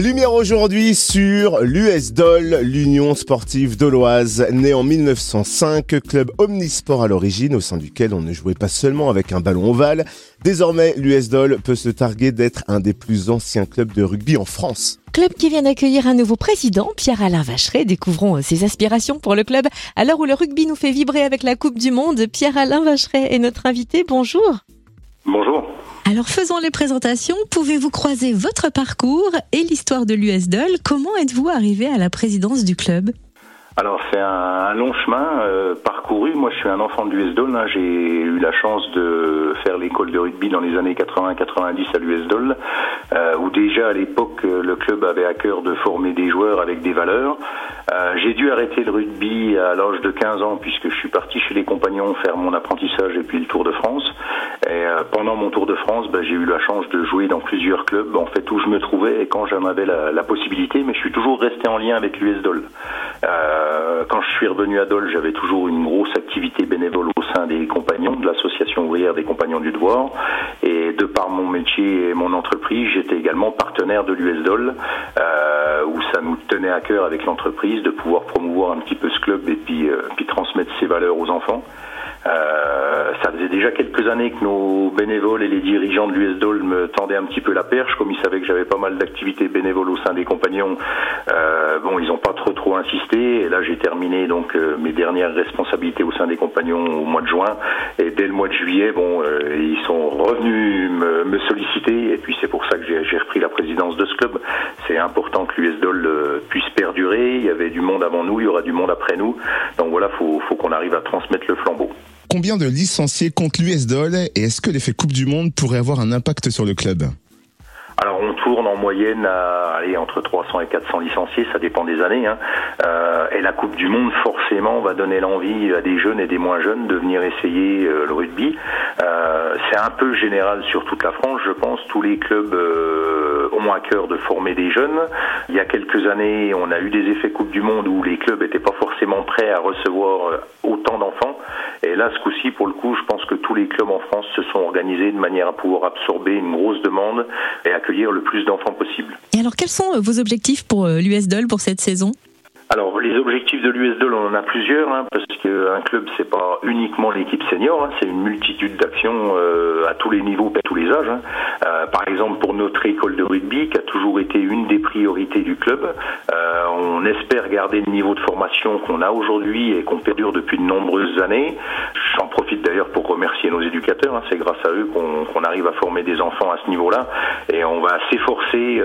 Lumière aujourd'hui sur l'US-DOL, l'Union sportive doloise, née en 1905, club omnisport à l'origine, au sein duquel on ne jouait pas seulement avec un ballon ovale. Désormais, l'US-DOL peut se targuer d'être un des plus anciens clubs de rugby en France. Club qui vient d'accueillir un nouveau président, Pierre-Alain Vacheret. Découvrons ses aspirations pour le club. À l'heure où le rugby nous fait vibrer avec la Coupe du Monde, Pierre-Alain Vacheret est notre invité. Bonjour. Bonjour. Alors faisons les présentations. Pouvez-vous croiser votre parcours et l'histoire de l'US Comment êtes-vous arrivé à la présidence du club? Alors c'est un, long chemin euh, parcouru. Moi je suis un enfant de l'US Dole. Hein. J'ai eu la chance de faire l'école de rugby dans les années 80-90 à l'US Dole, euh, où déjà à l'époque le club avait à cœur de former des joueurs avec des valeurs. Euh, j'ai dû arrêter le rugby à l'âge de 15 ans puisque je suis parti chez les compagnons faire mon apprentissage et puis le Tour de France. Et euh, pendant mon Tour de France, ben, j'ai eu la chance de jouer dans plusieurs clubs en fait où je me trouvais et quand j'en avais la, possibilité, mais je suis toujours resté en lien avec l'US Dole. Euh, quand je suis revenu à Dole, j'avais toujours une grosse activité bénévole au sein des compagnons, de l'association ouvrière des compagnons du devoir. Et de par mon métier et mon entreprise, j'étais également partenaire de l'US Dole, où ça nous tenait à cœur avec l'entreprise de pouvoir promouvoir un petit peu ce club et puis, euh, puis transmettre ses valeurs aux enfants. Euh, ça faisait déjà quelques années que nos bénévoles et les dirigeants de l'US Dole me tendaient un petit peu la perche, comme ils savaient que j'avais pas mal d'activités bénévoles au sein des compagnons. Euh, bon, ils n'ont pas trop trop insisté. Et là, j'ai terminé donc euh, mes dernières responsabilités au sein des compagnons au mois de juin. Et dès le mois de juillet, bon, euh, ils sont revenus me, me, solliciter. Et puis c'est pour ça que j'ai repris la présidence de ce club. C'est important que l'US Dole puisse perdurer. Il y avait du monde avant nous, il y aura du monde après nous. Donc voilà, faut, faut qu'on arrive à transmettre le flambeau. Combien de licenciés compte l'US-DOL et est-ce que l'effet Coupe du Monde pourrait avoir un impact sur le club? Tourne en moyenne à aller entre 300 et 400 licenciés, ça dépend des années. Hein. Euh, et la Coupe du Monde forcément va donner l'envie à des jeunes et des moins jeunes de venir essayer euh, le rugby. Euh, c'est un peu général sur toute la France, je pense. Tous les clubs ont à cœur de former des jeunes. Il y a quelques années, on a eu des effets Coupe du Monde où les clubs n'étaient pas forcément prêts à recevoir autant d'enfants. Et là, ce coup-ci, pour le coup, je pense que tous les clubs en France se sont organisés de manière à pouvoir absorber une grosse demande et accueillir le plus d'enfants possible. Et alors, quels sont vos objectifs pour euh, l'US pour cette saison? Alors les objectifs de l'US on en a plusieurs, hein, parce qu'un club c'est pas uniquement l'équipe senior, hein, c'est une multitude d'actions euh, à tous les niveaux, à tous les âges. Hein. Euh, par exemple pour notre école de rugby, qui a toujours été une des priorités du club, euh, on espère garder le niveau de formation qu'on a aujourd'hui et qu'on perdure depuis de nombreuses années. J'en profite d'ailleurs pour remercier nos éducateurs, c'est grâce à eux qu'on arrive à former des enfants à ce niveau-là, et on va s'efforcer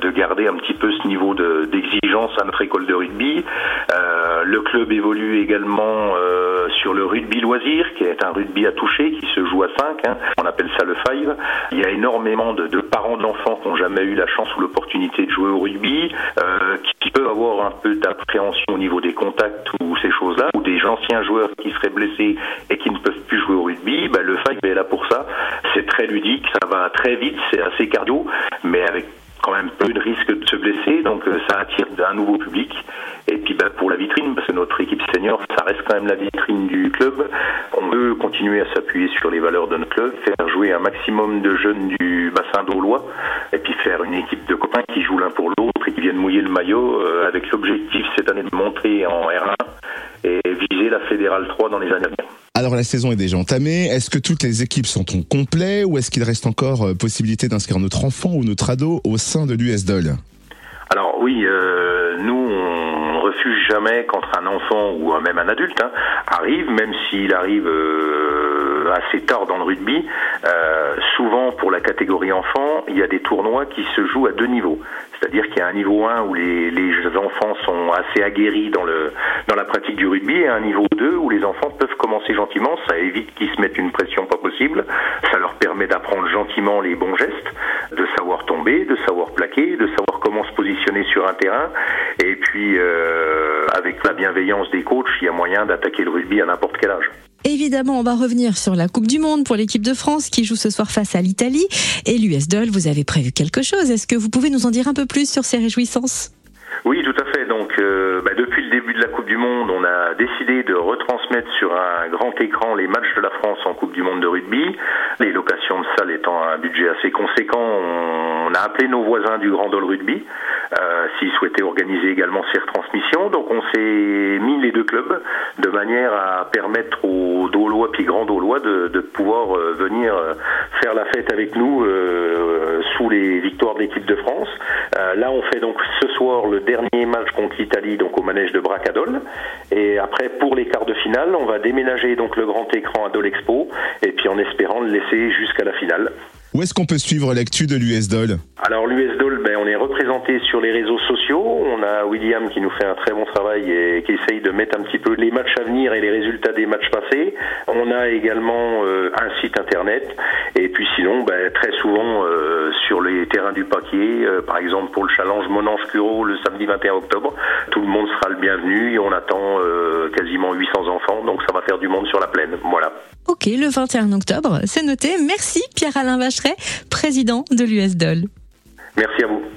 de garder un petit peu ce niveau d'exigence à notre école de rugby. Euh, le club évolue également euh, sur le rugby loisir, qui est un rugby à toucher, qui se joue à 5. Hein. On appelle ça le five. Il y a énormément de, parents d'enfants qui n'ont jamais eu la chance ou l'opportunité de jouer au rugby, euh, qui, peuvent avoir un peu d'appréhension au niveau des contacts ou ces choses-là, ou des anciens joueurs qui seraient blessés et qui ne peuvent plus jouer au rugby. Ben, le five est là pour ça. C'est très ludique, ça va très vite, c'est assez cardio, mais avec quand même peu de risque de se blesser, donc euh, ça attire un nouveau public. Et puis bah, pour la vitrine, parce que ça reste quand même la vitrine du club. On veut continuer à s'appuyer sur les valeurs de notre club, faire jouer un maximum de jeunes du bassin d'Aulois, et puis faire une équipe de copains qui jouent l'un pour l'autre et qui viennent mouiller le maillot, euh, avec l'objectif cette année de monter en R1 et viser la Fédérale 3 dans les années à venir. Alors la saison est déjà entamée. Est-ce que toutes les équipes sont au complet ou est-ce qu'il reste encore euh, possibilité d'inscrire notre enfant ou notre ado au sein de l'USDOL Alors oui, euh, nous on refuse jamais quand un enfant ou même un adulte hein, arrive, même s'il arrive euh, assez tard dans le rugby. souvent pour la catégorie enfant, il y a des tournois qui se jouent à deux niveaux. C'est-à-dire qu'il y a un niveau 1 où les, les, enfants sont assez aguerris dans, le, dans la pratique du rugby et un niveau 2 où les enfants peuvent commencer gentiment. Ça évite qu'ils se mettent une pression pas possible. Ça leur permet d'apprendre gentiment les bons gestes, de savoir tomber, de savoir plaquer, de savoir comment se positionner sur un terrain. Puis, euh, avec la bienveillance des coachs, il y a moyen d'attaquer le rugby à n'importe quel âge. Évidemment, on va revenir sur la Coupe du Monde pour l'équipe de France qui joue ce soir face à l'Italie. Et l'US Dol, vous avez prévu quelque chose. Est-ce que vous pouvez nous en dire un peu plus sur ces réjouissances? Oui, tout à fait. Donc, euh, bah, depuis début de la Coupe du Monde, on a décidé de retransmettre sur un grand écran les matchs de la France en Coupe du Monde de rugby. Les locations de salles étant un budget assez conséquent, on a appelé nos voisins du Grand Hall Rugby euh, s'ils souhaitaient organiser également ces retransmissions. Donc, on s'est mis les deux clubs de manière à permettre aux Dolois puis Grand Dolois de, pouvoir euh, venir euh, faire la fête avec nous sous les victoires de l'équipe de France. Euh, là, on fait donc ce soir le dernier match contre l'Italie, donc au manège de Bracadol. Et après, pour les quarts de finale, on va déménager donc le grand écran à Dolexpo, et puis en espérant le laisser jusqu'à la finale. Où est-ce qu'on peut suivre l'actu de l'USDOL Alors l'USDOL, ben, on est représenté sur les réseaux sociaux. On a William qui nous fait un très bon travail et qui essaye de mettre un petit peu les matchs à venir et les résultats des matchs passés. On a également euh, un site internet. Et puis sinon, ben, très souvent euh, sur les terrains du paquier, euh, par exemple pour le challenge Monange Curo le samedi 21 octobre, tout le monde sera le bienvenu et on attend euh, quasiment 800 enfants. Donc ça va faire du monde sur la plaine. Voilà. Ok, le 21 octobre, c'est noté. Merci Pierre-Alain Vacheret, président de l'USDOL. Merci à vous.